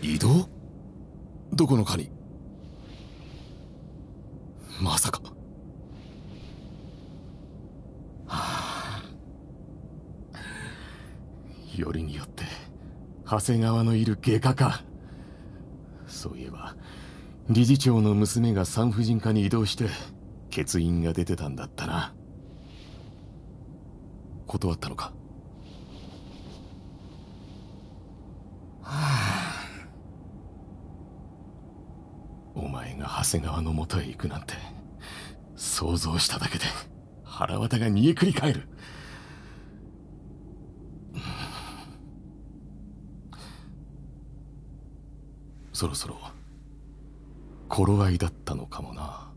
移動？どこのかに？まさか。はあよりによって長谷川のいる外科か。そういえば理事長の娘が産婦人科に移動して欠員が出てたんだったな。断ったのか？お前が長谷川のもとへ行くなんて想像しただけで腹渡が煮えくり返る。そろそろ頃合いだったのかもな。